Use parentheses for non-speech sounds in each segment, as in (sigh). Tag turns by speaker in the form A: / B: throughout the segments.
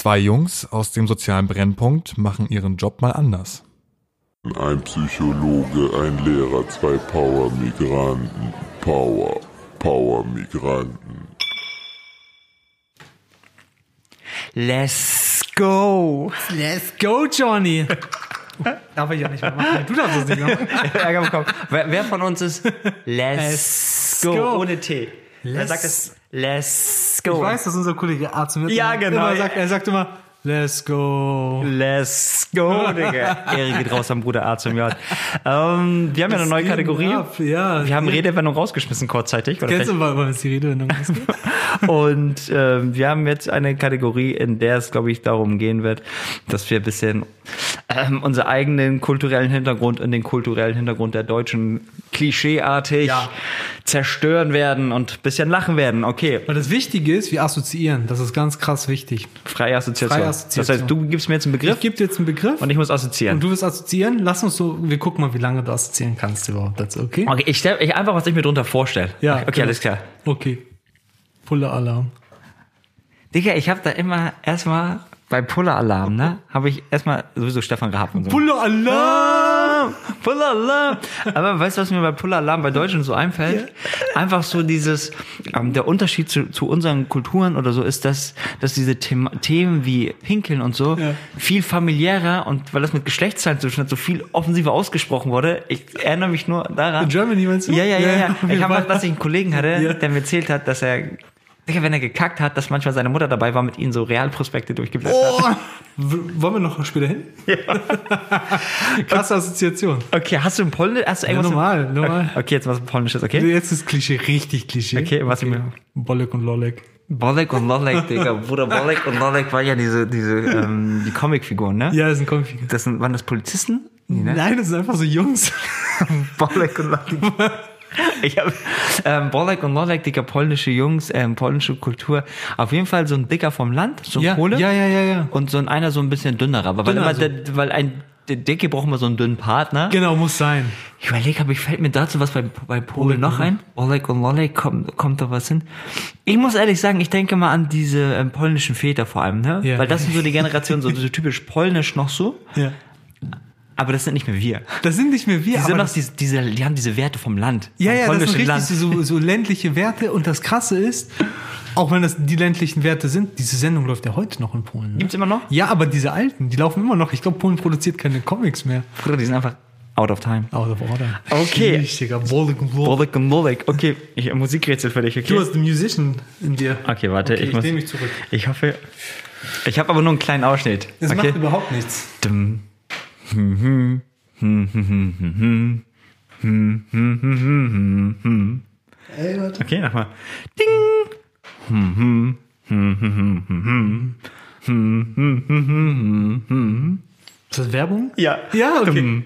A: Zwei Jungs aus dem sozialen Brennpunkt machen ihren Job mal anders.
B: Ein Psychologe, ein Lehrer, zwei Power-Migranten. Power, Power-Migranten.
C: Let's go.
D: Let's go, Johnny. (laughs) Darf ich ja nicht mehr machen. Du darfst es nicht mehr machen.
C: Wer, wer von uns ist Let's
D: Let's
C: go.
D: go.
C: Ohne T. Wer
D: Let's-
C: sagt es? Let's go.
D: Ich weiß, dass unser Kollege Arzt
C: Ja, genau.
D: Immer sagt, er sagt immer, let's go.
C: Let's go, Digga. (laughs) Ehre geht raus am Bruder A zum J. Ähm, wir haben ja eine neue Kategorie.
D: ab? Ja.
C: Wir haben Redewendung rausgeschmissen kurzzeitig. Oder
D: Kennst du mal, wann es die Redewendung (laughs) ausgeht?
C: Und ähm, wir haben jetzt eine Kategorie, in der es, glaube ich, darum gehen wird, dass wir ein bisschen ähm, unseren eigenen kulturellen Hintergrund und den kulturellen Hintergrund der Deutschen klischeeartig
D: Ja.
C: zerstören werden und ein bisschen lachen werden. Okay,
D: Weil das Wichtige ist, wir assoziieren. Das ist ganz krass wichtig.
C: freie Assoziation.
D: Freie Assoziation.
C: Das heißt, du gibst mir jetzt einen Begriff
D: Ich gebe dir jetzt einen Begriff
C: und ich muss assoziieren.
D: und du wirst assoziieren. Lass uns so, wir gucken mal, wie lange du assoziieren kannst überhaupt dazu, okay?
C: okay, ich stelle ich einfach, was ich mir drunter vorstelle.
D: Ja,
C: Okay,
D: genau.
C: alles klar.
D: Okay. Pulle-Alarm.
C: Digga, ich habe da immer erstmal bei Puller-Alarm, ne? Habe ich erstmal sowieso Stefan gehabt und so.
D: Pulle-Alarm!
C: Puller Alarm. Aber weißt du, was mir bei Puller Alarm bei Deutschen so einfällt? Einfach so dieses, ähm, der Unterschied zu, zu unseren Kulturen oder so ist, dass, dass diese Thema, Themen wie Pinkeln und so
D: Ja.
C: viel familiärer und weil das mit Geschlechtszahlen zu tun hat, so viel offensiver ausgesprochen wurde. Ich erinnere mich nur daran.
D: In Germany meinst du?
C: Ja, ja, ja, ja. Ich habe dass ich einen Kollegen hatte,
D: Ja.
C: der mir erzählt hat, dass er, Digga, wenn er gekackt hat, dass manchmal seine Mutter dabei war, mit ihm so Realprospekte durchgeblättert hat.
D: Oh, wollen wir noch später hin? (laughs) Krasse Assoziation.
C: Okay, hast du ein Polnisch? Hast du
D: Ja,
C: irgendwas?
D: normal, normal.
C: Okay, jetzt was Polnisches, okay?
D: Jetzt ist Klischee, richtig Klischee.
C: Okay, was ich mir.
D: Bolek und Lolek.
C: Bolek und Lolek, Digga. Bruder, Bolek und Lolek war ja diese, diese, ähm, die Comicfiguren, ne?
D: Ja, das sind Konfige.
C: Das sind, waren das Polizisten? Nee, ne?
D: Nein, das sind einfach so Jungs. (laughs)
C: Bolek und Lolek. (laughs) (laughs) Ich habe ähm, Bolek und Lolek, Digga, polnische Jungs, ähm, polnische Kultur. Auf jeden Fall so ein Dicker vom Land, so ein
D: Ja,
C: Kohle.
D: ja, ja, ja, ja.
C: Und so ein einer so ein bisschen dünnerer. Aber weil,
D: Dünner
C: immer, der, weil ein der Dicke braucht immer so einen dünnen Partner.
D: Genau, muss sein.
C: Ich überlege, aber ich fällt mir dazu was bei, bei Polen noch ein. Oleg und Lolek, kommt, kommt da was hin? Ich muss ehrlich sagen, ich denke mal an diese ähm, polnischen Väter vor allem, ne?
D: Ja.
C: Weil das sind so die Generationen, so, so typisch polnisch noch so.
D: Ja.
C: Aber das sind nicht mehr wir.
D: Das sind nicht mehr wir,
C: Die
D: aber
C: sind noch diese, diese, die haben diese Werte vom Land.
D: ja, ja, das sind richtig so, so ländliche Werte. Und das Krasse ist, auch wenn das die ländlichen Werte sind, diese Sendung läuft ja heute noch in Polen. Ne?
C: Gibt's immer noch?
D: Ja, aber diese alten, die laufen immer noch. Ich glaube, Polen produziert keine Comics mehr.
C: Bruder, die sind einfach out of time.
D: Out of order.
C: Okay.
D: Richtiger Bolek und.
C: Oleg und Lolek. Okay, ich, Musikrätsel für dich, okay?
D: Du hast den Musician in dir.
C: okay, warte,
D: Okay,
C: ich,
D: ich
C: muss.
D: nehme mich zurück.
C: Ich hoffe. Ich habe aber nur einen kleinen Ausschnitt.
D: Das
C: okay?
D: macht überhaupt nichts.
C: Dum.
D: Ey, warte.
C: Okay, nochmal. Ding!
D: Ist das Werbung?
C: Ja.
D: Ja, okay.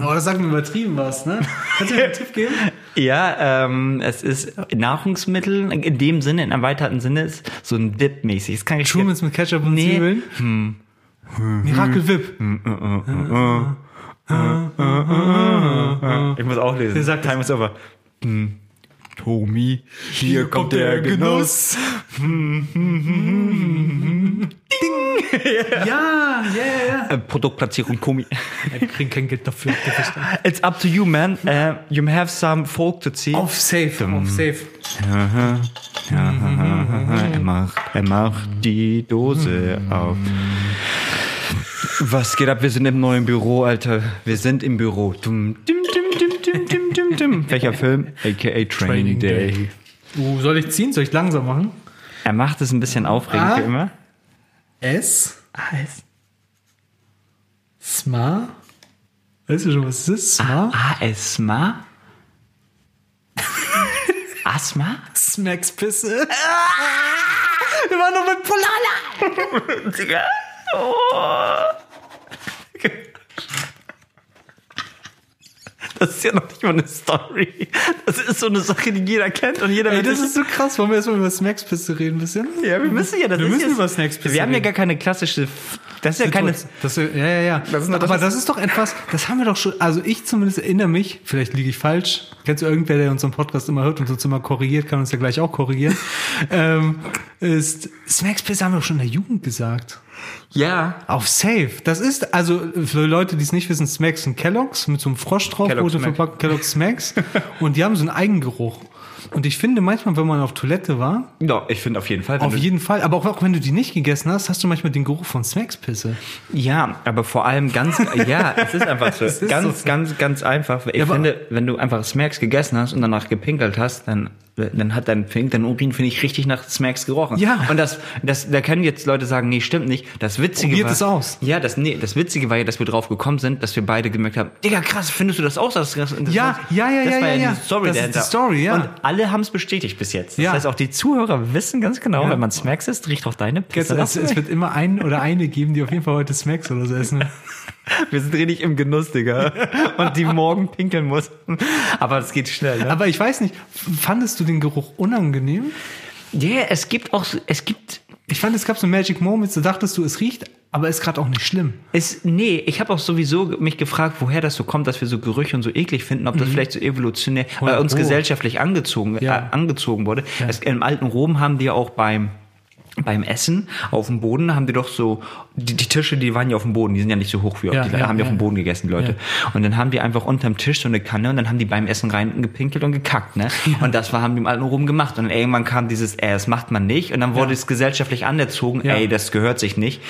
D: Aber das sagt mir übertrieben was, ne? Kannst du mir einen Tipp geben? (laughs)
C: Ja, ähm, es ist Nahrungsmittel, in dem Sinne, in erweiterten Sinne, ist so ein Dip-mäßig. Es kann ich
D: Schumans mit Ketchup und
C: Nee.
D: Zwiebeln? Miracle Whip.
C: Ich muss auch lesen.
D: Der sagt
C: Time is over. Hm. Tommy, hier, kommt der Genuss. (laughs)
D: Ja, ja, ja.
C: Äh, Produktplatzierung Tommy.
D: Wir kriegen kein Geld dafür.
C: It's up to you, man. Uh, you may have some folk to see.
D: Auf Safe, auf Safe.
C: Er macht, er macht die Dose auf. Was geht ab? Wir sind im neuen Büro, Alter. Wir sind im Büro. Dum, dum, dum. Welcher Film? AKA Training, Day.
D: Uh, soll ich ziehen? Soll ich langsam machen?
C: Er macht es ein bisschen aufregend
D: Ah.
C: wie immer.
D: S. Sma. Weißt du schon, was es ist? Sma?
C: Asthma? Asthma? (laughs)
D: Smacks Pisse. Wir waren noch mit Polala. (laughs)
C: Digga. Oh. Das ist ja noch nicht mal eine Story. Das ist so eine Sache, die jeder kennt und jeder
D: Ey, das ist so krass. Wollen wir erstmal über Smacks Pisse reden ein bisschen?
C: Ja, wir müssen ja, das
D: Wir müssen
C: jetzt,
D: über Snacks
C: Wir haben ja gar keine klassische Das ist ja keine.
D: Das, ja, ja, ja.
C: Das das,
D: Aber
C: was-
D: das ist doch etwas, das haben wir doch schon, also ich zumindest erinnere mich, vielleicht liege ich falsch. Kennst du irgendwer, der unseren Podcast immer hört und uns immer korrigiert, kann uns ja gleich auch korrigieren. (laughs) ähm, ist, Smacks Pizza haben wir doch schon in der Jugend gesagt.
C: Ja.
D: Auf Safe. Das ist, also für Leute, die es nicht wissen, Smacks sind Kellogg's mit so einem Frosch drauf,
C: Kellogg's
D: rote verpackt Kellogg's Smacks. (laughs) und die haben so einen Eigengeruch. Und ich finde manchmal, wenn man auf Toilette war,
C: Ja, ich finde auf jeden Fall.
D: auf jeden Fall, aber auch, auch wenn du die nicht gegessen hast, hast du manchmal den Geruch von Smacks Pisse.
C: Ja, aber vor allem ganz, (laughs) ja, es ist einfach so.
D: ist
C: ganz,
D: so.
C: ganz, ganz einfach. Ich
D: aber-
C: finde, wenn du einfach Smacks gegessen hast und danach gepinkelt hast, dann, dann hat dein Pink, dein Urin, finde ich, richtig nach Smacks gerochen.
D: Ja.
C: Und das, das, da können jetzt Leute sagen, nee, stimmt nicht. Das Witzige
D: Probiert
C: war.
D: es aus.
C: Ja, das, nee, das Witzige war ja, dass wir drauf gekommen sind, dass wir beide gemerkt haben, Digga, krass, findest du das auch? Das, das, das
D: Ja, ja, ja,
C: das
D: ja,
C: war
D: ja,
C: die
D: ja.
C: Story
D: Das ist die Story, ja.
C: Und alle haben es bestätigt bis jetzt. Das
D: Ja.
C: heißt, auch die Zuhörer wissen ganz genau,
D: Ja.
C: wenn man Smacks isst, riecht auch deine Pisse.
D: es, es wird immer einen oder eine geben, die auf jeden Fall heute Smacks oder so essen. (laughs)
C: Wir sind richtig im Genuss, Digga. Und die morgen pinkeln mussten. Aber es geht schnell, ne?
D: Aber ich weiß nicht, fandest du den Geruch unangenehm?
C: Ja, es gibt auch, so- es gibt,
D: Ich fand, es gab so Magic Moments, da dachtest du, es riecht, aber ist gerade auch nicht schlimm.
C: es, nee, ich habe auch sowieso mich gefragt, woher das so kommt, dass wir so Gerüche und so eklig finden, ob das vielleicht so evolutionär, äh,
D: Oder
C: uns
D: wo?
C: gesellschaftlich angezogen,
D: Ja.
C: äh, angezogen wurde.
D: Ja.
C: Es, Im alten Rom haben die ja auch beim, beim Essen auf dem Boden haben die doch so, die, die Tische, die waren ja auf dem Boden, die sind ja nicht so hoch wie auf
D: Ja,
C: die,
D: ja,
C: haben die auf
D: ja.
C: dem Boden gegessen, die Leute. Und dann haben die einfach unterm Tisch so eine Kanne und dann haben die beim Essen rein gepinkelt und gekackt, ne? (laughs) Und das war, haben die im alten Rom gemacht. Und irgendwann kam dieses, ey, das macht man nicht. Und dann wurde es gesellschaftlich anerzogen,
D: Ja.
C: ey, das gehört sich nicht.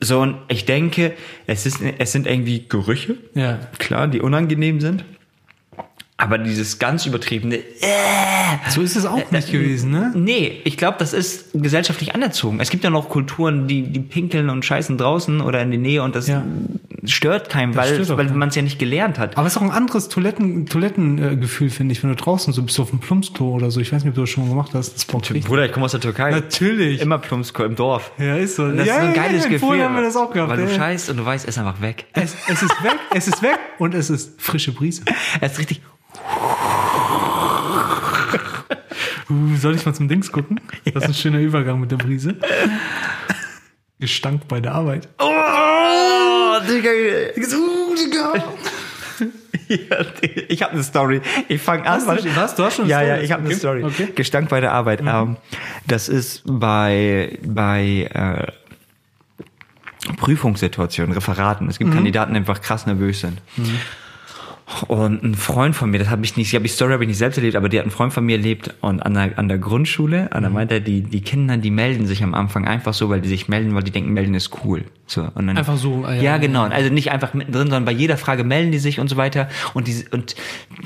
C: So, und ich denke, es ist, es sind irgendwie Gerüche.
D: Ja.
C: Klar, die unangenehm sind. Aber dieses ganz übertriebene,
D: So ist es auch nicht gewesen, ne?
C: Nee, ich glaube, das ist gesellschaftlich anerzogen. Es gibt ja noch Kulturen, die, die pinkeln und scheißen draußen oder in die Nähe und das
D: Ja.
C: stört keinen, weil,
D: stört auch
C: weil
D: keinen.
C: man es ja nicht gelernt hat.
D: Aber es ist auch ein anderes Toiletten, Toilettengefühl, äh, Gefühl, finde ich, wenn du draußen so bist auf dem Plumpsklo oder so. Ich weiß nicht, ob du das schon mal gemacht hast. Das.
C: Bruder, ich komme aus der Türkei.
D: Natürlich.
C: Immer Plumpsko im Dorf.
D: Ja, ist so.
C: Und das
D: ja,
C: ist so ein
D: ja,
C: geiles
D: ja,
C: Gefühl.
D: Haben wir das auch gehabt.
C: Weil du scheißt und du weißt, es ist einfach weg.
D: Es, es ist weg, es ist weg und es ist frische Brise. (laughs)
C: Es ist richtig. (laughs)
D: Uh, soll ich mal zum Dings gucken? Das ist ein schöner Übergang mit der Brise. Gestank bei der Arbeit.
C: Oh, Digga. Ja, ich habe eine Story. Ich fange an.
D: Du- was? Du hast schon eine
C: ja,
D: Story?
C: Ja, ich habe eine
D: Okay.
C: Story.
D: Okay. Mhm.
C: Gestank bei der Arbeit. Ähm, das ist bei bei äh, Prüfungssituationen, Referaten. Es gibt
D: Mhm.
C: Kandidaten, die einfach krass nervös sind. Und ein Freund von mir, das habe ich nicht, ich die Story habe ich nicht selbst erlebt, aber die hat einen Freund von mir erlebt und an der, an der Grundschule, und
D: Mhm.
C: da meinte er, die, die Kinder, die melden sich am Anfang einfach so, weil die sich melden, weil die denken, melden ist cool. So, und dann,
D: Einfach so, ah, ja,
C: Ja, genau. Also nicht einfach mittendrin, sondern bei jeder Frage melden die sich und so weiter. Und die, und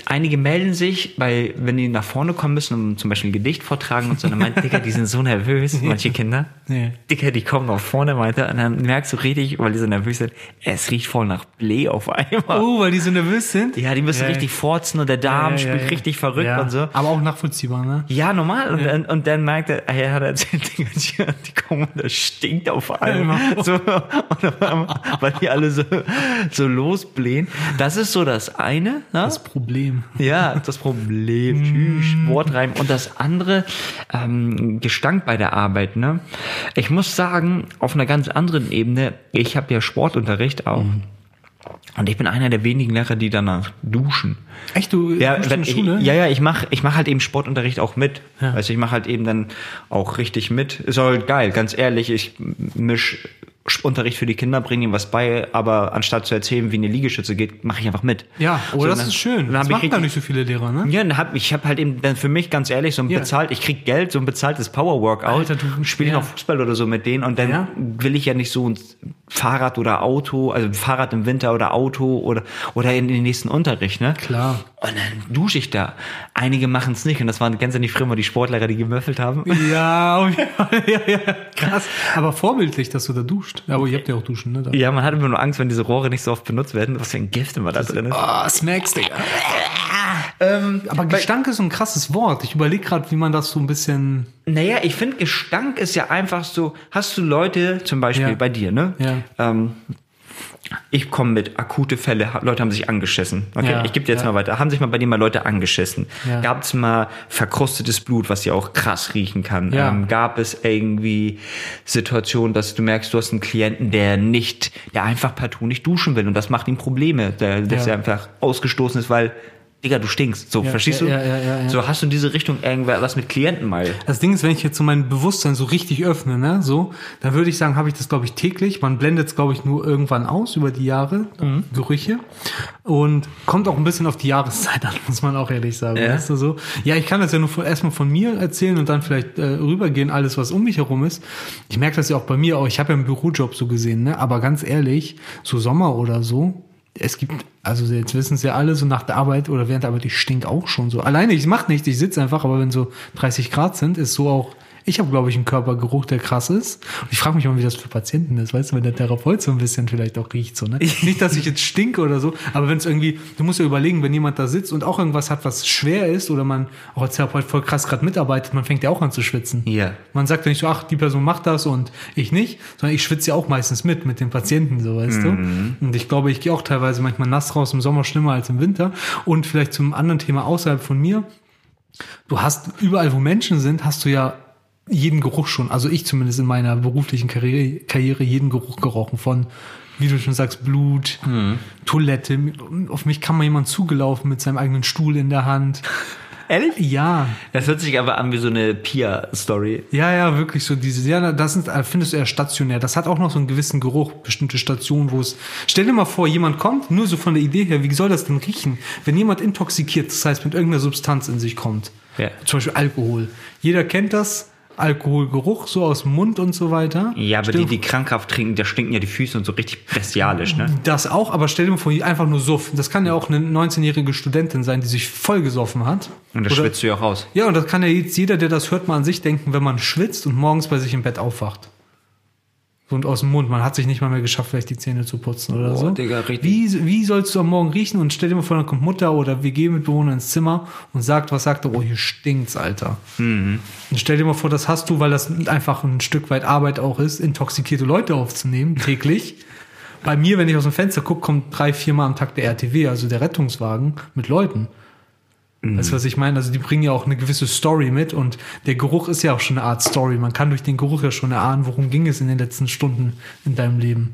C: einige melden sich, weil, wenn die nach vorne kommen müssen, um zum Beispiel ein Gedicht vortragen und so, dann meint, Digga, die sind so nervös, (laughs) manche Kinder.
D: Ja.
C: Digga, die kommen nach vorne, meinte, und dann merkst du richtig, weil die so nervös sind, es riecht voll nach Blee auf einmal.
D: Oh, weil die so nervös sind?
C: Ja, die müssen
D: Ja,
C: richtig forzen und der Darm spielt richtig verrückt und so.
D: Aber auch nachvollziehbar, ne?
C: Ja, normal. Und, dann, und dann merkt er, er hat erzählt, die, (laughs) die kommen und das stinkt auf einmal. So, und auf einmal, weil die alle so, so losblähen. Das ist so das eine. Ne?
D: Das Problem.
C: Ja, das Problem. Tschüss, Wortreim. Und das andere, ähm, Gestank bei der Arbeit. Ne? Ich muss sagen, auf einer ganz anderen Ebene, ich habe ja Sportunterricht auch. Und ich bin einer der wenigen Lehrer, die danach duschen.
D: Echt, du
C: Ja,
D: in der
C: ich,
D: Schule?
C: ja, ja, ich mache ich mach halt eben Sportunterricht auch mit.
D: Ja.
C: Also ich mache halt eben dann auch richtig mit. Ist halt geil, ganz ehrlich. Ich misch Unterricht für die Kinder, bringe ihnen was bei, aber anstatt zu erzählen, wie eine Liegestütze geht, mache ich einfach mit.
D: Ja, oh,
C: So,
D: das
C: dann-
D: ist schön.
C: Dann
D: Das
C: ich
D: machen da nicht so viele Lehrer, ne?
C: ja, dann hab, ich habe halt eben dann für mich ganz ehrlich so ein
D: Ja.
C: bezahlt, ich krieg Geld, so ein bezahltes Power Workout, spiele
D: ja.
C: noch Fußball oder so mit denen und dann
D: Ja.
C: will ich ja nicht so ein Fahrrad oder Auto, also ein Fahrrad im Winter oder Auto oder oder in den nächsten Unterricht, ne?
D: Klar.
C: Und dann dusche ich da. Einige machen es nicht und das waren ganz nicht früher mal die Sportlehrer, die gemöffelt haben.
D: Ja, auf jeden Fall. ja, ja, krass. Aber vorbildlich, dass du da duscht. Aber ihr habt ja auch duschen, ne? Da.
C: Ja, man hat immer nur Angst, wenn diese Rohre nicht so oft benutzt werden, was für ein Gift immer da drin ist.
D: Ah, Smacks, Digga. Ähm, aber Gestank ist so ein krasses Wort. Ich überlege gerade, wie man das so ein bisschen.
C: Naja, ich finde, Gestank ist ja einfach so, hast du Leute, zum Beispiel
D: Ja.
C: bei dir, ne?
D: Ja.
C: Ähm, Ich komme mit akute Fälle, Leute haben sich angeschissen. Okay,
D: Ja,
C: ich gebe dir jetzt
D: ja.
C: mal weiter. Haben sich mal bei dir mal Leute angeschissen?
D: Ja.
C: Gab es mal verkrustetes Blut, was ja auch krass riechen kann?
D: Ja.
C: Ähm, gab es irgendwie Situationen, dass du merkst, du hast einen Klienten, der nicht, der einfach partout nicht duschen will und das macht ihm Probleme, der, dass er einfach ausgestoßen ist, weil Digga, du stinkst. So,
D: Ja,
C: verstehst
D: ja,
C: du?
D: ja, ja, ja, ja.
C: So, hast du in diese Richtung irgendwas mit Klienten mal?
D: Das Ding ist, wenn ich jetzt so mein Bewusstsein so richtig öffne, ne, so, dann würde ich sagen, habe ich das, glaube ich, täglich. Man blendet es, glaube ich, nur irgendwann aus über die Jahre,
C: Mhm.
D: Gerüche. Und kommt auch ein bisschen auf die Jahreszeit (laughs) an, muss man auch ehrlich sagen.
C: Ja.
D: Weißt du, so? Ja, ich kann das ja nur erstmal von mir erzählen und dann vielleicht äh, rübergehen, alles, was um mich herum ist. Ich merke das ja auch bei mir, auch ich habe ja einen Bürojob so gesehen, ne? Aber ganz ehrlich, so Sommer oder so, es gibt, also jetzt wissen es ja alle, so nach der Arbeit oder während der Arbeit, ich stink auch schon so. Alleine, ich mach nichts, ich sitze einfach, aber wenn so 30 Grad sind, ist so auch, ich habe, glaube ich, einen Körpergeruch, der krass ist. Und ich frage mich mal, wie das für Patienten ist, weißt du, wenn der Therapeut so ein bisschen vielleicht auch riecht, so, ne? (laughs) Nicht, dass ich jetzt stinke oder so, aber wenn es irgendwie, du musst ja überlegen, wenn jemand da sitzt und auch irgendwas hat, was schwer ist, oder man auch als Therapeut voll krass gerade mitarbeitet, man fängt ja auch an zu schwitzen.
C: Ja.
D: Man sagt ja nicht so, ach, die Person macht das und ich nicht, sondern ich schwitze ja auch meistens mit, mit den Patienten, so weißt du. Und ich glaube, ich gehe auch teilweise manchmal nass raus, im Sommer schlimmer als im Winter. Und vielleicht zum anderen Thema außerhalb von mir. Du hast überall, wo Menschen sind, hast du ja jeden Geruch schon. Also ich zumindest in meiner beruflichen Karriere, Karriere jeden Geruch gerochen von, wie du schon sagst, Blut, Toilette. Auf mich kam mal jemand zugelaufen mit seinem eigenen Stuhl in der Hand. (laughs)
C: Ehrlich?
D: Ja,
C: Das hört sich aber an wie so eine Pia-Story.
D: Ja, ja, wirklich so diese, ja, das sind, äh, findest du eher stationär. Das hat auch noch so einen gewissen Geruch, bestimmte Stationen, wo es, stell dir mal vor, jemand kommt, nur so von der Idee her, wie soll das denn riechen? Wenn jemand intoxikiert, das heißt mit irgendeiner Substanz in sich kommt.
C: Ja.
D: Zum Beispiel Alkohol. Jeder kennt das, Alkoholgeruch, so aus dem Mund und so weiter.
C: Ja, aber
D: Stell
C: die, die krankhaft trinken, da stinken ja die Füße und so richtig bestialisch, ne?
D: Das auch, aber stell dir mal vor, einfach nur Suff. Das kann ja auch eine 19-jährige Studentin sein, die sich voll gesoffen hat.
C: Und das
D: Oder-
C: schwitzt du ja auch raus.
D: Ja, und das kann ja jetzt jeder, der das hört, mal an sich denken, wenn man schwitzt und morgens bei sich im Bett aufwacht. Und aus dem Mund. Man hat sich nicht mal mehr geschafft, vielleicht die Zähne zu putzen oder
C: Boah,
D: so.
C: Digga.
D: Wie, wie sollst du am Morgen riechen? Und stell dir mal vor, dann kommt Mutter oder WG-Mitbewohner ins Zimmer und sagt, was sagt er? Oh, hier stinkt's, Alter.
C: Mhm.
D: Und stell dir mal vor, das hast du, weil das einfach ein Stück weit Arbeit auch ist, intoxikierte Leute aufzunehmen, täglich. Bei mir, wenn ich aus dem Fenster gucke, kommt drei, viermal am Tag der RTW, also der Rettungswagen, mit Leuten. Weißt du, was ich meine? Also die bringen ja auch eine gewisse Story mit und der Geruch ist ja auch schon eine Art Story. Man kann durch den Geruch ja schon erahnen, worum ging es in den letzten Stunden in deinem Leben.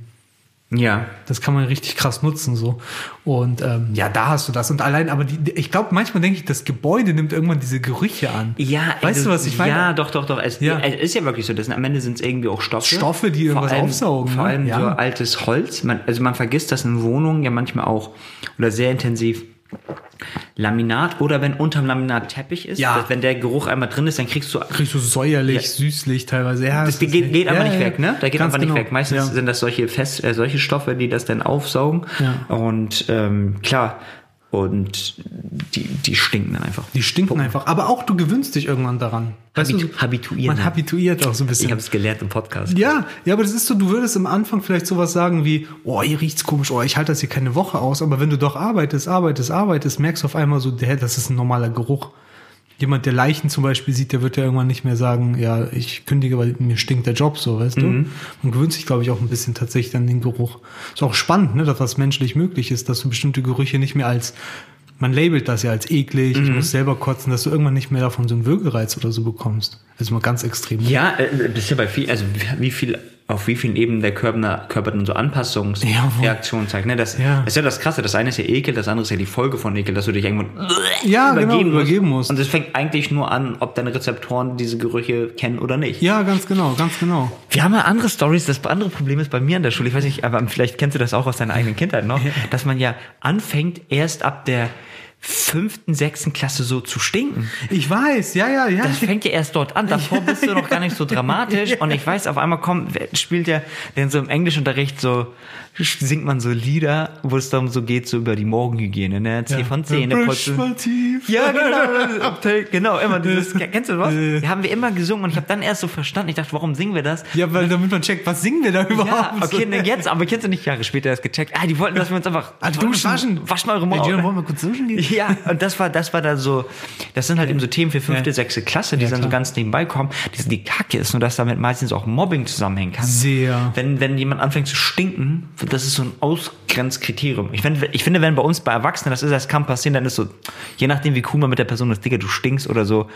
C: Ja.
D: Das kann man richtig krass nutzen so. Und ähm, ja, da hast du das. Und allein, aber die, ich glaube, manchmal denke ich, das Gebäude nimmt irgendwann diese Gerüche an.
C: Ja,
D: weißt du, was ich meine?
C: Ja, doch, doch, doch. Es,
D: Ja.
C: es ist ja wirklich so. Das sind, am Ende sind es irgendwie auch Stoffe.
D: Stoffe, die irgendwas
C: vor allem,
D: aufsaugen,
C: Vor
D: ne?
C: allem
D: Ja.
C: so altes Holz. Man, also man vergisst das in Wohnungen ja manchmal auch oder sehr intensiv. Laminat oder wenn unterm Laminat Teppich ist,
D: Ja.
C: wenn der Geruch einmal drin ist, dann kriegst du
D: Kriegst du säuerlich,
C: Ja.
D: süßlich teilweise. Ja,
C: Das
D: ist-
C: geht, geht
D: ja,
C: einfach nicht weg, ne? Da geht
D: ganz
C: einfach nicht
D: genau.
C: weg. Meistens sind das solche Fest, äh, solche Stoffe, die das dann aufsaugen.
D: Ja.
C: Und ähm, klar, und die, die stinken dann einfach.
D: Die stinken einfach. Aber auch du gewöhnst dich irgendwann daran. Weißt
C: Habitu-
D: du,
C: habituieren.
D: Man habituiert auch so ein bisschen.
C: Ich habe es gelernt im Podcast.
D: Ja, ja, aber das ist so, du würdest am Anfang vielleicht sowas sagen wie, oh, hier riecht's komisch, oh, ich halte das hier keine Woche aus, aber wenn du doch arbeitest, arbeitest, arbeitest, merkst du auf einmal so, hä, das ist ein normaler Geruch. Jemand, der Leichen zum Beispiel sieht, der wird ja irgendwann nicht mehr sagen, ja, ich kündige, weil mir stinkt der Job so, weißt du? Man gewöhnt sich, glaube ich, auch ein bisschen tatsächlich an den Geruch. Ist auch spannend, ne, dass das menschlich möglich ist, dass du bestimmte Gerüche nicht mehr als man labelt das ja als eklig, ich muss selber kotzen, dass du irgendwann nicht mehr davon so einen Würgereiz oder so bekommst. Also mal ganz extrem.
C: Ja, äh, das ist ja bei viel, also wie viel, auf wie vielen Ebenen der Körper, Körper dann so Anpassungsreaktionen zeigt. Ne? Das,
D: Ja.
C: das ist ja das Krasse. Das eine ist ja Ekel, das andere ist ja die Folge von Ekel, dass du dich irgendwann
D: Ja, genau, übergeben musst.
C: Und es fängt eigentlich nur an, ob deine Rezeptoren diese Gerüche kennen oder nicht.
D: Ja, ganz genau, ganz genau.
C: Wir haben ja andere Stories. Das andere Problem ist bei mir in der Schule, ich weiß nicht, aber vielleicht kennst du das auch aus deiner eigenen Kindheit noch, dass man ja anfängt, erst ab der fünften, sechsten Klasse so zu stinken.
D: Ich weiß, ja, ja, ja.
C: Das fängt ja erst dort an. (laughs) Davor bist du noch gar nicht so dramatisch. (laughs) Und ich weiß, auf einmal kommt, spielt der denn so im Englischunterricht so, singt man so Lieder, wo es darum so geht, so über die Morgenhygiene, ne? C von Zähne putzen.
D: tief.
C: Ja, genau. genau, immer dieses, kennst du was? Die haben wir immer gesungen und ich habe dann erst so verstanden, ich dachte, warum singen wir das?
D: Ja, weil damit man checkt, was singen wir da überhaupt?
C: Ja, okay, ne, jetzt, aber kennst du nicht Jahre später erst gecheckt? Ah, die wollten, dass wir uns einfach
D: wollten uns waschen.
C: Waschen eure
D: Ey, Julian,
C: Morgen.
D: wollen wir kurz duschen gehen?
C: Ja, und das war, das war da so, das sind halt eben so Themen für fünfte,
D: Ja.
C: sechste Klasse, die
D: Ja,
C: dann so ganz nebenbei kommen. Die, die Kacke ist nur, dass damit meistens auch Mobbing zusammenhängen kann.
D: Sehr.
C: Wenn, wenn jemand anfängt zu stinken, das ist so ein Ausgrenzkriterium. Ich finde, ich finde, wenn bei uns bei Erwachsenen das ist, das kann passieren, dann ist so, je nachdem wie cool man mit der Person ist, Digga, du stinkst oder so.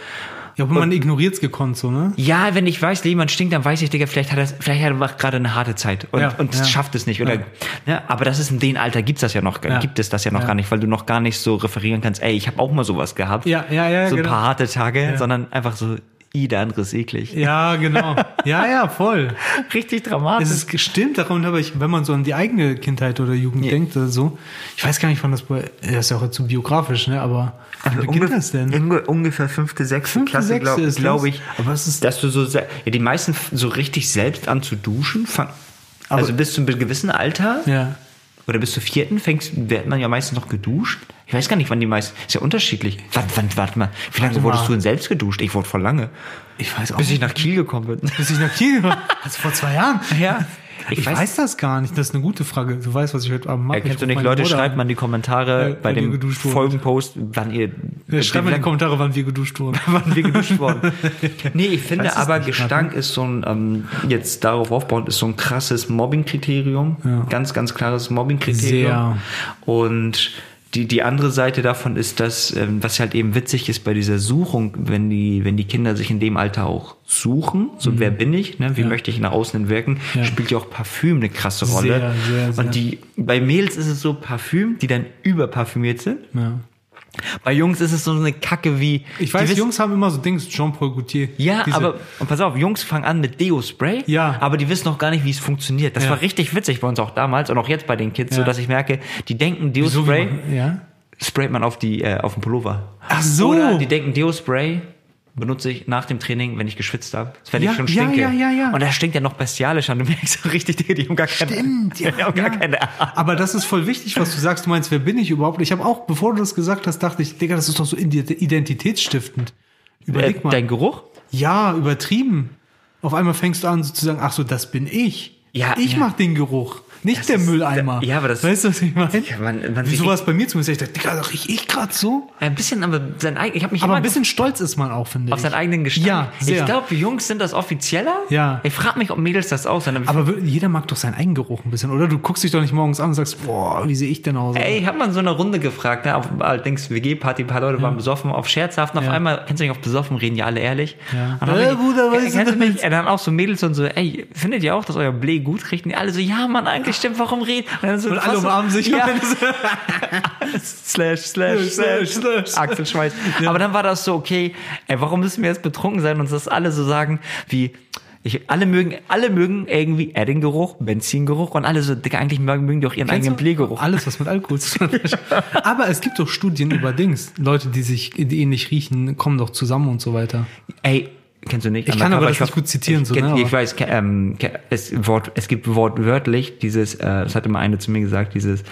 D: Ja, aber man ignoriert es gekonnt so, ne?
C: Ja, wenn ich weiß, jemand stinkt, dann weiß ich, Digga, vielleicht hat er, vielleicht hat er gerade eine harte Zeit und,
D: Ja,
C: und
D: ja.
C: schafft es nicht. Oder, ne, aber das ist in dem Alter gibt's das ja noch,
D: Ja.
C: gibt es das ja noch
D: Ja.
C: gar nicht, weil du noch gar nicht so referieren kannst, ey, ich habe auch mal sowas gehabt.
D: Ja, ja, ja,
C: So ein
D: genau.
C: paar harte Tage,
D: Ja.
C: sondern einfach so, i, der andere ist eklig.
D: Ja, genau. Ja, ja, voll. (laughs)
C: Richtig dramatisch.
D: Es ist stimmt, darum habe ich, wenn man so an die eigene Kindheit oder Jugend denkt oder so, ich weiß gar nicht, wann das bei, das ist ja auch zu biografisch, ne, aber wann beginnt das denn?
C: Unge- Ungefähr fünfte, sechste
D: Fünfte,
C: Klasse, glaube glaub ich.
D: Aber es ist-
C: dass du so, ja, die meisten so richtig selbst an zu duschen, fang, also bis zu einem gewissen Alter
D: Ja.
C: oder bis zur vierten fängst, wird man ja meistens noch geduscht. Ich weiß gar nicht, wann die meisten, ist ja unterschiedlich. Wann, wann, warte mal, wie lange
D: Warte
C: wurdest
D: mal.
C: du denn selbst geduscht? Ich wurde voll lange.
D: Ich weiß auch
C: Bis ich nach Kiel gekommen bin.
D: bis ich nach Kiel war. (laughs) Also vor zwei Jahren.
C: Ja.
D: Ich, weiß, das gar nicht. Das ist eine gute Frage. Du weißt, was ich heute Abend mache.
C: Ja, kennst
D: Ich
C: du nicht, Leute, schreibt mal in die Kommentare
D: Ja,
C: bei dem. Folgenpost, wann ihr,
D: Ja, schreibt mal in die Kommentare, wann wir geduscht wurden. (laughs)
C: wann wir geduscht worden. (laughs) Nee, ich finde
D: weiß es
C: aber Gestank ist so ein, ähm, jetzt darauf aufbauend, ist so ein krasses Mobbing-Kriterium.
D: Ja.
C: Ganz, ganz klares Mobbing-Kriterium.
D: Sehr.
C: Und die, die andere Seite davon ist das, ähm, was halt eben witzig ist bei dieser Suchung, wenn die, wenn die Kinder sich in dem Alter auch suchen, so wer bin ich, ne, wie
D: Mhm. Ja.
C: möchte ich nach außen hin wirken,
D: Ja.
C: spielt ja auch Parfüm eine krasse Rolle.
D: Sehr, sehr, sehr.
C: Und die, bei Mädels ist es so Parfüm, die dann überparfümiert sind.
D: Ja.
C: Bei Jungs ist es so eine Kacke wie.
D: Ich weiß,
C: wissen-
D: Jungs haben immer so Dings, Jean-Paul Gaultier.
C: Ja,
D: Diese-
C: aber und pass auf, Jungs fangen an mit Deo-Spray,
D: Ja.
C: aber die wissen noch gar nicht, wie es funktioniert. Das
D: Ja.
C: war richtig witzig bei uns auch damals und auch jetzt bei den Kids, so
D: Ja.
C: dass ich merke, die denken
D: so
C: Deo-Spray
D: man- Ja.
C: sprayt man auf die äh, auf den Pullover.
D: Ach so.
C: Oder die denken Deo-Spray benutze ich nach dem Training, wenn ich geschwitzt habe. Wenn
D: Ja,
C: ich schon
D: ja,
C: stinke.
D: ja, ja, ja.
C: Und das stinkt ja noch bestialisch an. Du merkst so richtig, Digga, die haben gar keine,
D: Stimmt, ja, (laughs)
C: die haben gar
D: ja.
C: keine
D: Aber das ist voll wichtig, was du sagst. Du meinst, wer bin ich überhaupt? Ich habe auch, bevor du das gesagt hast, dachte ich, Digga, das ist doch so ident- identitätsstiftend.
C: äh,
D: Überleg mal.
C: Dein Geruch?
D: Ja, übertrieben. Auf einmal fängst du an so zu sagen, ach so, das bin ich.
C: Ja,
D: ich
C: ja.
D: mach den Geruch, nicht
C: Das
D: der
C: ist-
D: Mülleimer.
C: ja, aber das-
D: weißt du, was ich meine?
C: Ja, man- man
D: Wie
C: sieht-
D: sowas bei mir zumindest. Ich dachte, Digga, riech ich gerade so?
C: Ein bisschen, aber sein eigen, ich habe mich
D: Aber ein bisschen stolz ist man auch, finde ich.
C: auf seinen eigenen Gestank.
D: Ja, sehr.
C: Ich glaube, Jungs sind das offizieller.
D: Ja.
C: Ich frage mich, ob Mädels das auch sind.
D: aber jeder mag doch seinen Eigengeruch ein bisschen, oder? Du guckst dich doch nicht morgens an und sagst, boah, wie sehe ich denn aus?
C: Ey, hat man so eine Runde gefragt, ne? Auf allerdings WG-Party, ein paar Leute waren besoffen, auf scherzhaft, und auf
D: Ja.
C: einmal, kennst du nicht, auf besoffen reden ja alle ehrlich.
D: Ja.
C: Und dann
D: Äh, Bruder, was
C: Ja,
D: ist
C: kennst du? Ja, dann auch so Mädels und so, ey, findet ihr auch, dass euer Blee gut riecht? Und die alle so, ja, Mann, eigentlich stimmt, warum reden? Und, so,
D: Und alle umarmen sich. (laughs)
C: Ja. slash, slash,
D: Slash,
C: slash. Axel Schweiß. Aber dann war das so, okay, ey, warum müssen wir jetzt betrunken sein und das alle so sagen, wie, ich, alle mögen, alle mögen irgendwie Edding-Geruch, Benzingeruch und alle so, Digga, eigentlich mögen, mögen die auch ihren
D: Kennst
C: eigenen? Blähgeruch.
D: Alles, was mit Alkohol zu tun hat. (laughs) Aber es gibt doch Studien über Dings. Leute, die sich die ähnlich riechen, kommen doch zusammen und so weiter.
C: Ey, kennst du nicht?
D: Ich kann aber das
C: ich-
D: nicht gut zitieren,
C: Ich,
D: so,
C: kenn-
D: ne,
C: ich weiß, ähm, es, Wort, es gibt wortwörtlich dieses, äh, das hatte mal eine zu mir gesagt, dieses,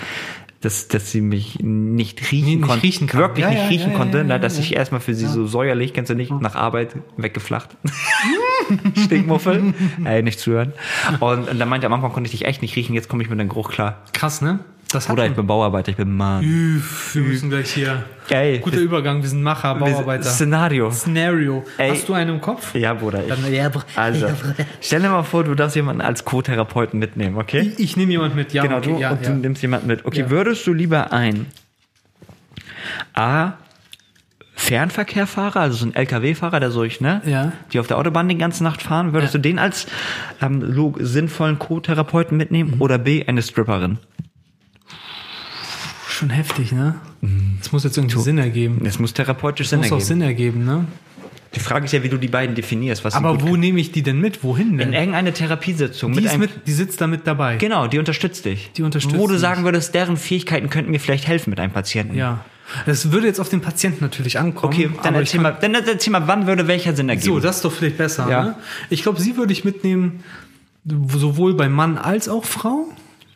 C: dass, dass sie mich nicht riechen
D: Nee, nicht
C: konnte,
D: riechen kann.
C: wirklich
D: Ja,
C: nicht
D: ja,
C: riechen
D: ja,
C: konnte,
D: ja,
C: ne, dass ich erstmal für sie so säuerlich, kennst du nicht, nach Arbeit weggeflacht. (laughs) Stinkmuffel, (laughs) ey, nicht zuhören. Und, und dann meinte er, am Anfang konnte ich dich echt nicht riechen, jetzt komme ich mit deinem Geruch klar.
D: Krass, ne? Das
C: Oder ich bin Bauarbeiter, ich bin Mann.
D: Üff, wir müssen gleich hier.
C: Ey,
D: Guter Übergang, wir sind Macher, Bauarbeiter.
C: Szenario.
D: Szenario.
C: Ey.
D: Hast du einen im Kopf?
C: Ja, Bruder. Ich,
D: Dann, ja, br-
C: also,
D: ja, br-
C: stell dir mal vor, du darfst jemanden als Co-Therapeuten mitnehmen, okay?
D: ich, ich nehme jemand mit, ja.
C: Genau,
D: okay,
C: du,
D: ja,
C: und
D: ja.
C: du nimmst jemanden mit. Okay, würdest du lieber ein A, Fernverkehrfahrer, also so ein LKW-Fahrer, der solch, ne?
D: Ja.
C: Die auf der Autobahn die ganze Nacht fahren, würdest du den als ähm, sinnvollen Co-Therapeuten mitnehmen
D: Mhm.
C: oder B, eine Stripperin?
D: Schon heftig, ne? Das muss jetzt irgendwie Sinn ergeben.
C: Es muss therapeutisch
D: Das
C: Sinn
D: muss auch
C: ergeben.
D: Sinn ergeben, ne?
C: Die Frage ist ja, wie du die beiden definierst. Was
D: Aber wo nehme ich die denn mit? Wohin
C: in
D: denn?
C: irgendeine Therapiesitzung
D: Die,
C: mit einem
D: mit, die sitzt da mit dabei.
C: Genau, die unterstützt dich.
D: Die unterstützt
C: Wo du
D: mich.
C: sagen würdest, deren Fähigkeiten könnten mir vielleicht helfen mit einem Patienten.
D: Ja. Das würde jetzt auf den Patienten natürlich ankommen.
C: Okay, dann erzähl, mal, dann erzähl mal, wann würde welcher Sinn ergeben?
D: So, das ist doch vielleicht besser.
C: Ja.
D: Ne? Ich glaube, sie würde ich mitnehmen, sowohl bei Mann als auch Frau.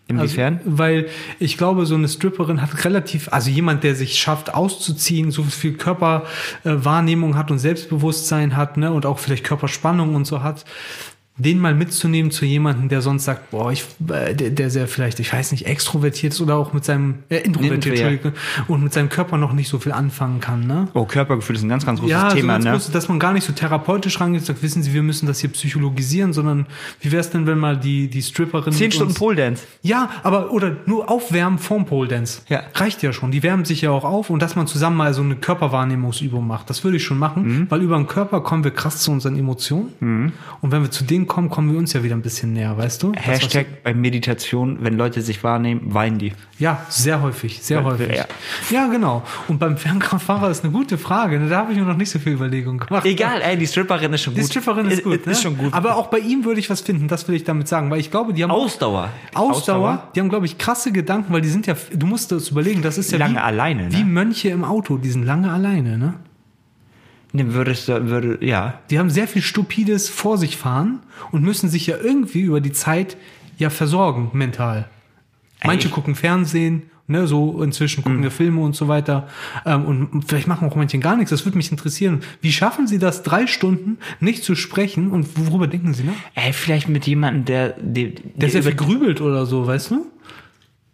C: Inwiefern?
D: Also, weil ich glaube, so eine Stripperin hat relativ, also jemand, der sich schafft auszuziehen, so viel Körperwahrnehmung hat und Selbstbewusstsein hat, ne, und auch vielleicht Körperspannung und so hat, den mal mitzunehmen zu jemandem, der sonst sagt, boah, ich, äh, der, der sehr vielleicht, ich weiß nicht, extrovertiert ist oder auch mit seinem, äh, introvertiert,
C: Intro, ja.
D: Und mit seinem Körper noch nicht so viel anfangen kann, ne?
C: Oh, Körpergefühl ist ein ganz, ganz großes
D: Ja, so
C: Thema,
D: ganz
C: ne?
D: groß, dass man gar nicht so therapeutisch rangeht und sagt, wissen Sie, wir müssen das hier psychologisieren, sondern wie wär's denn, wenn mal die, die Stripperin
C: Zehn Stunden Pole Dance.
D: Ja, aber oder nur aufwärmen vorm Pole Dance.
C: Ja.
D: Reicht ja schon. Die wärmen sich ja auch auf und dass man zusammen mal so eine Körperwahrnehmungsübung macht. Das würde ich schon machen,
C: Mhm.
D: weil über den Körper kommen wir krass zu unseren Emotionen. Und wenn wir zu denen kommen, kommen wir uns ja wieder ein bisschen näher, weißt du? Das,
C: Hashtag bei Meditation, wenn Leute sich wahrnehmen, weinen die.
D: du- Ja, sehr häufig, sehr
C: Weil-
D: häufig.
C: ja.
D: Ja. genau. Und beim Fernkraftfahrer ist eine gute Frage. ne? Da habe ich mir noch nicht so viel Überlegungen gemacht.
C: Egal, ey, die Stripperin ist schon
D: Die
C: gut.
D: Stripperin ist gut. Ne?
C: Ist schon gut.
D: Aber auch bei ihm würde ich was finden, das will ich damit sagen, weil ich glaube, die haben
C: Ausdauer.
D: Ausdauer, die haben, glaube ich, krasse Gedanken, weil die sind ja, du musst das überlegen, das ist ja
C: Lange
D: wie,
C: alleine, ne?
D: wie Mönche im Auto, die sind lange alleine, ne?
C: Würdest du, würde, ja.
D: Die haben sehr viel Stupides vor sich fahren und müssen sich ja irgendwie über die Zeit ja versorgen, mental. Manche
C: Ey.
D: gucken Fernsehen, ne, so inzwischen gucken wir Filme und so weiter. Ähm, und vielleicht machen auch manche gar nichts. Das würde mich interessieren. Wie schaffen sie das, drei Stunden nicht zu sprechen und worüber denken sie, ne?
C: Ey, vielleicht mit jemandem, der, der,
D: Der sehr
C: über-
D: viel grübelt oder so, weißt du?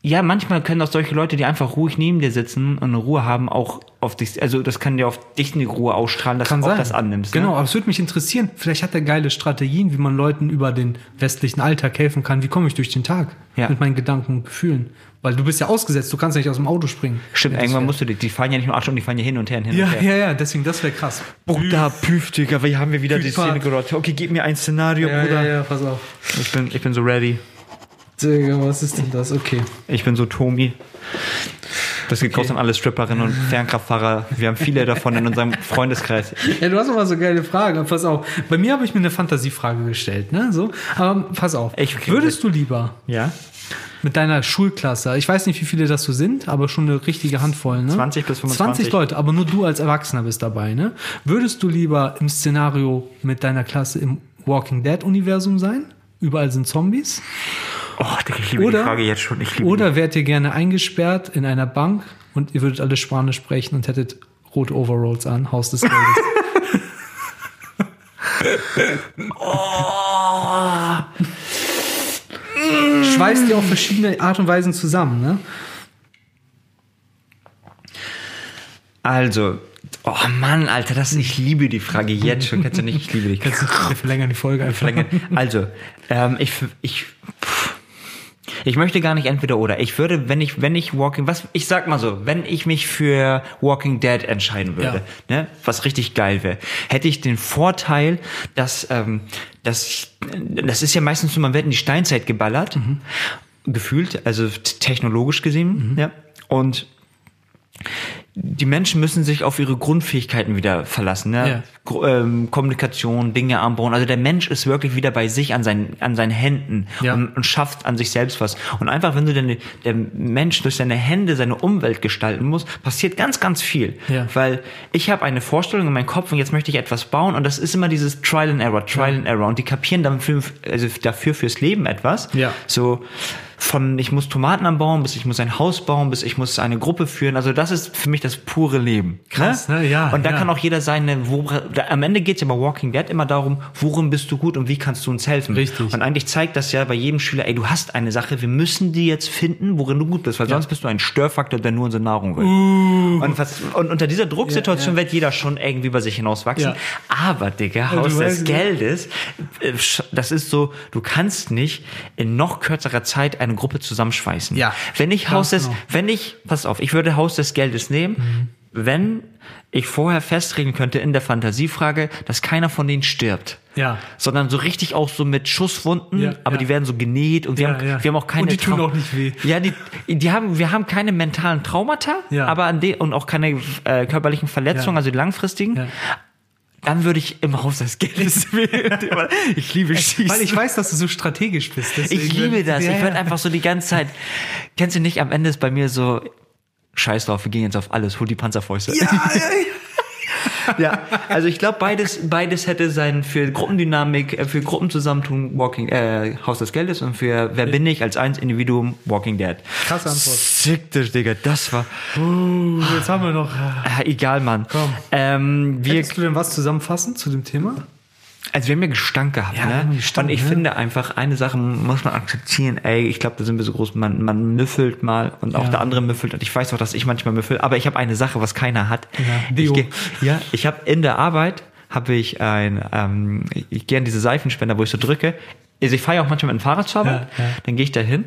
C: Ja, manchmal können auch solche Leute, die einfach ruhig neben dir sitzen und eine Ruhe haben, auch auf dich, also das kann dir auf dich eine Ruhe ausstrahlen, dass
D: Kann
C: du auch
D: sein.
C: das annimmst.
D: Genau,
C: Ne?
D: aber es würde mich interessieren. Vielleicht hat er geile Strategien, wie man Leuten über den westlichen Alltag helfen kann. Wie komme ich durch den Tag
C: Ja.
D: mit meinen Gedanken und Gefühlen? Weil du bist ja ausgesetzt, du kannst ja nicht aus dem Auto springen.
C: Stimmt, irgendwann musst du die, die fahren ja nicht nur acht Stunden, die fahren ja hin und her und hin
D: Ja,
C: und her.
D: ja, ja, deswegen, das wäre krass.
C: Bruder, Püf, Digga, wir haben wir wieder die
D: Püfahrt.
C: Szene geraten. Okay, gib mir ein Szenario, Bruder.
D: ja, pass auf.
C: Ich, bin, ich bin so ready.
D: Digga, was ist denn das? Okay.
C: Ich bin so Tomi. Das geht raus an alle Stripperinnen und Fernkraftfahrer. Wir haben viele davon in unserem Freundeskreis.
D: Ja, du hast immer so geile Fragen. Pass auf. Bei mir habe ich mir eine Fantasiefrage gestellt, ne? So. Aber pass auf.
C: Ich-
D: Würdest du lieber
C: Ja?
D: mit deiner Schulklasse, ich weiß nicht, wie viele das so sind, aber schon eine richtige Handvoll, ne?
C: 20 bis 25.
D: 20 Leute, aber nur du als Erwachsener bist dabei, ne? Würdest du lieber im Szenario mit deiner Klasse im Walking Dead Universum sein? Überall sind Zombies.
C: Oh, ich liebe
D: Oder,
C: die Frage jetzt schon.
D: Oder wärt ihr gerne eingesperrt in einer Bank und ihr würdet alle Spanisch sprechen und hättet rote Overalls an, Haus des Geldes. (laughs) Schweißt ihr auf verschiedene Art und Weisen zusammen, ne?
C: Also, oh Mann, Alter, das, ich liebe die Frage jetzt schon. Kennst du nicht? Ich liebe dich.
D: Kannst du wir verlängern die Folge einfach.
C: Verlängern. Also, ähm, ich, ich, pff, ich möchte gar nicht entweder oder. Ich würde, wenn ich, wenn ich Walking, was, ich sag mal so, wenn ich mich für Walking Dead entscheiden würde, ne, was richtig geil wäre, hätte ich den Vorteil, dass, ähm, dass, das ist ja meistens so, man wird in die Steinzeit geballert, gefühlt, also technologisch gesehen, ja, und die Menschen müssen sich auf ihre Grundfähigkeiten wieder verlassen. Ne?
D: Ja.
C: Ähm, Kommunikation, Dinge anbauen. Also der Mensch ist wirklich wieder bei sich an seinen, an seinen Händen
D: Ja.
C: und, und schafft an sich selbst was. Und einfach, wenn du denn der Mensch durch seine Hände seine Umwelt gestalten muss, passiert ganz, ganz viel.
D: Ja.
C: Weil ich habe eine Vorstellung in meinem Kopf und jetzt möchte ich etwas bauen und das ist immer dieses Trial and Error, Trial and Error. Und die kapieren dann für, also dafür fürs Leben etwas.
D: Ja.
C: So von ich muss Tomaten anbauen, bis ich muss ein Haus bauen, bis ich muss eine Gruppe führen. Also das ist für mich das pure Leben.
D: Krass, ne? Ja,
C: Und da
D: ja.
C: kann auch jeder seine, wo, da, am Ende geht es ja bei Walking Dead immer darum, worin bist du gut und wie kannst du uns helfen.
D: Richtig.
C: Und eigentlich zeigt das ja bei jedem Schüler, ey, du hast eine Sache, wir müssen die jetzt finden, worin du gut bist, weil sonst bist du ein Störfaktor, der nur unsere Nahrung will. Und, was, und unter dieser Drucksituation
D: Uh. Ja, ja.
C: wird jeder schon irgendwie über sich hinauswachsen.
D: Ja.
C: Aber, Digga, Haus des
D: ne?
C: Geldes, äh, das ist so, du kannst nicht in noch kürzerer Zeit eine Gruppe zusammenschweißen.
D: Ja.
C: Wenn ich Haus des,
D: genau.
C: wenn ich, pass auf, ich würde Haus des Geldes nehmen, wenn ich vorher festregeln könnte in der Fantasiefrage, dass keiner von denen stirbt.
D: Ja.
C: Sondern so richtig auch so mit Schusswunden,
D: Ja,
C: aber
D: ja.
C: die werden so genäht und wir,
D: Ja,
C: haben, wir haben auch keine
D: Und die tun
C: Trau-
D: auch nicht weh.
C: Ja, die, die haben, wir haben keine mentalen Traumata,
D: Ja.
C: aber an de und auch keine äh, körperlichen Verletzungen, also die langfristigen.
D: Ja.
C: Dann würde ich im Haus des Geldes wählen. ich liebe Schießen.
D: Weil ich weiß, dass du so strategisch bist. deswegen-
C: Ich liebe das.
D: Ja,
C: ich werde
D: ja.
C: einfach so die ganze Zeit. Kennst du nicht, am Ende ist bei mir so, scheiß drauf, wir gehen jetzt auf alles, hol die Panzerfäuste. Ja, ja, also ich glaube, beides, beides hätte sein für Gruppendynamik, äh, für Gruppenzusammentun Walking, äh, Haus des Geldes und für Wer bin ich als eins Individuum Walking Dead.
D: Krasse Antwort.
C: Sick, das, Digga, das war,
D: Uh, jetzt haben wir noch. äh,
C: egal, Mann.
D: Komm.
C: Ähm, wir,
D: Willst du denn was zusammenfassen zu dem Thema?
C: Also wir haben ja Gestank gehabt,
D: Ja,
C: ne?
D: Gestank,
C: und ich
D: ne?
C: finde einfach, eine Sache muss man akzeptieren, ey, ich glaube, da sind wir so groß, man, man müffelt mal und auch
D: Ja.
C: der andere müffelt und ich weiß auch, dass ich manchmal müffel, aber ich habe eine Sache, was keiner hat.
D: Ja,
C: ich
D: Deo.
C: geh, (laughs) ja, ich habe in der Arbeit habe ich ein, ähm, ich gehe an diese Seifenspender, wo ich so drücke. Also ich fahre ja auch manchmal mit dem Fahrrad zur Arbeit,
D: Ja,
C: dann gehe ich da hin,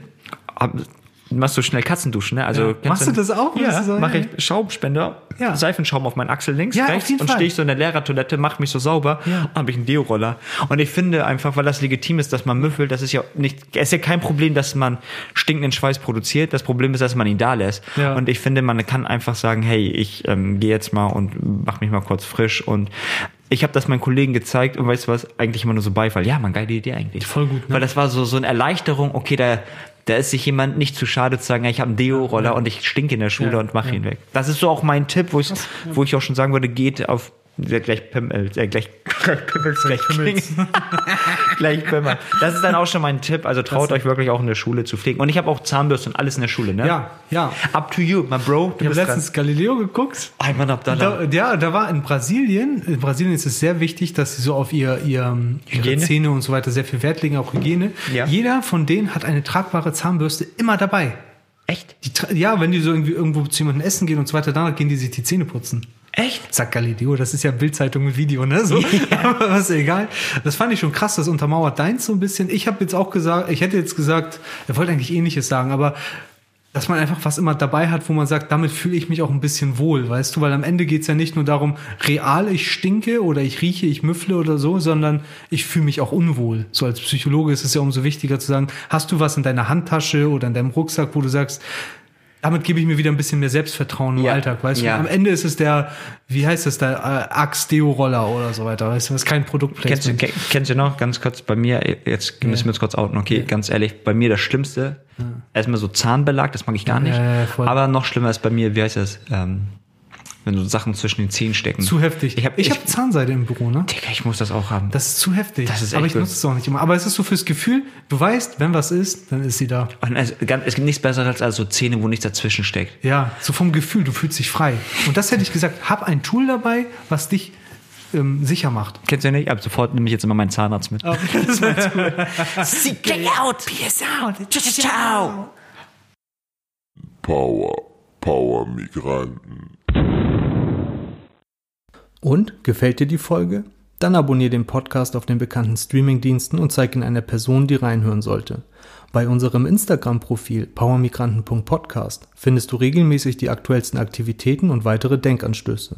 C: machst du schnell Katzenduschen, ne? Also
D: Ja. Machst du das auch?
C: Ja,
D: sagen?
C: mache
D: Ja.
C: ich Schaumspender,
D: Ja.
C: Seifenschaum auf meinen Achsel links,
D: Ja,
C: rechts und stehe ich so in der Lehrertoilette, mach mich so sauber,
D: Ja.
C: habe ich einen Deo-Roller. Und ich finde einfach, weil das legitim ist, dass man müffelt, das ist ja nicht, es ist ja kein Problem, dass man stinkenden Schweiß produziert. Das Problem ist, dass man ihn da lässt.
D: Ja.
C: Und ich finde, man kann einfach sagen, hey, ich ähm, gehe jetzt mal und mach mich mal kurz frisch und ich habe das meinen Kollegen gezeigt und weißt du was, eigentlich immer nur so Beifall. Ja, man, geile Idee eigentlich.
D: Voll gut, ne?
C: Weil das war so, so eine Erleichterung, okay, da, da ist sich jemand nicht zu schade zu sagen, ja, ich habe einen Deo-Roller und ich stinke in der Schule
D: Ja,
C: und mache ihn weg. Das ist so auch mein Tipp, wo ich, wo ich auch schon sagen würde, geht auf ja, gleich Pimmel, äh, gleich (laughs) Pimmels, gleich Pimmels. (laughs) gleich Pimmel. Das ist dann auch schon mein Tipp. Also traut euch wirklich auch in der Schule zu pflegen. Und ich habe auch Zahnbürste und alles in der Schule, ne?
D: Ja, ja.
C: Up to you, my bro. Du
D: Ich habe letztens Galileo geguckt.
C: dran. Einmal Abdallah.
D: Da, ja, da war in Brasilien, in Brasilien ist es sehr wichtig, dass sie so auf ihr, ihr ihre
C: Hygiene?
D: Zähne und so weiter sehr viel Wert legen, auch Hygiene.
C: Ja.
D: Jeder von denen hat eine tragbare Zahnbürste immer dabei.
C: Echt?
D: Die, ja, wenn die so irgendwie irgendwo zu jemandem essen gehen und so weiter, danach gehen die sich die Zähne putzen.
C: Echt?
D: Sagt Galileo, das ist ja Bildzeitung mit Video, ne? So, (laughs) (laughs) aber was egal. Das fand ich schon krass, das untermauert deins so ein bisschen. Ich habe jetzt auch gesagt, ich hätte jetzt gesagt, er wollte eigentlich ähnliches sagen, aber dass man einfach was immer dabei hat, wo man sagt, damit fühle ich mich auch ein bisschen wohl, weißt du, weil am Ende geht's ja nicht nur darum, real ich stinke oder ich rieche, ich müffle oder so, sondern ich fühle mich auch unwohl. So als Psychologe ist es ja umso wichtiger zu sagen, hast du was in deiner Handtasche oder in deinem Rucksack, wo du sagst, damit gebe ich mir wieder ein bisschen mehr Selbstvertrauen im
C: Ja.
D: Alltag, weißt
C: Ja.
D: du? Am Ende ist es der, wie heißt es, der äh, Axe-Deo-Roller oder so weiter, weißt du? Das ist kein
C: Kennst du,
D: Produktplacement.
C: ke- kennst du noch, ganz kurz, bei mir, jetzt müssen wir uns kurz outen, okay, ganz ehrlich, bei mir das Schlimmste, erstmal so Zahnbelag, das mag ich gar nicht, aber noch schlimmer ist bei mir, wie heißt das, ähm, wenn so Sachen zwischen den Zähnen stecken.
D: Zu heftig.
C: Ich habe,
D: ich
C: ich,
D: hab Zahnseide im Büro, ne?
C: Digga, ich muss das auch haben.
D: Das ist zu heftig.
C: Das ist
D: Aber
C: echt
D: ich
C: gut.
D: nutze es auch nicht immer. Aber es ist so fürs Gefühl, du weißt, wenn was ist, dann ist sie da.
C: Und es, es gibt nichts Besseres als so Zähne, wo nichts dazwischen steckt.
D: Ja, so vom Gefühl, du fühlst dich frei. Und das hätte ich gesagt, hab ein Tool dabei, was dich ähm, sicher macht.
C: Kennst du nicht? Ab sofort nehme ich jetzt immer meinen Zahnarzt mit. (laughs)
D: das war jetzt cool.
C: CK out, peace out, ciao.
B: Power, Power Migranten.
D: Und gefällt dir die Folge? Dann abonniere den Podcast auf den bekannten Streamingdiensten und zeig ihn einer Person, die reinhören sollte. Bei unserem Instagram-Profil powermigranten.podcast findest du regelmäßig die aktuellsten Aktivitäten und weitere Denkanstöße.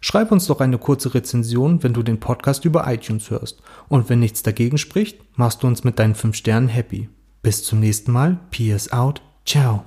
D: Schreib uns doch eine kurze Rezension, wenn du den Podcast über iTunes hörst. Und wenn nichts dagegen spricht, machst du uns mit deinen 5 Sternen happy. Bis zum nächsten Mal. Peace out. Ciao.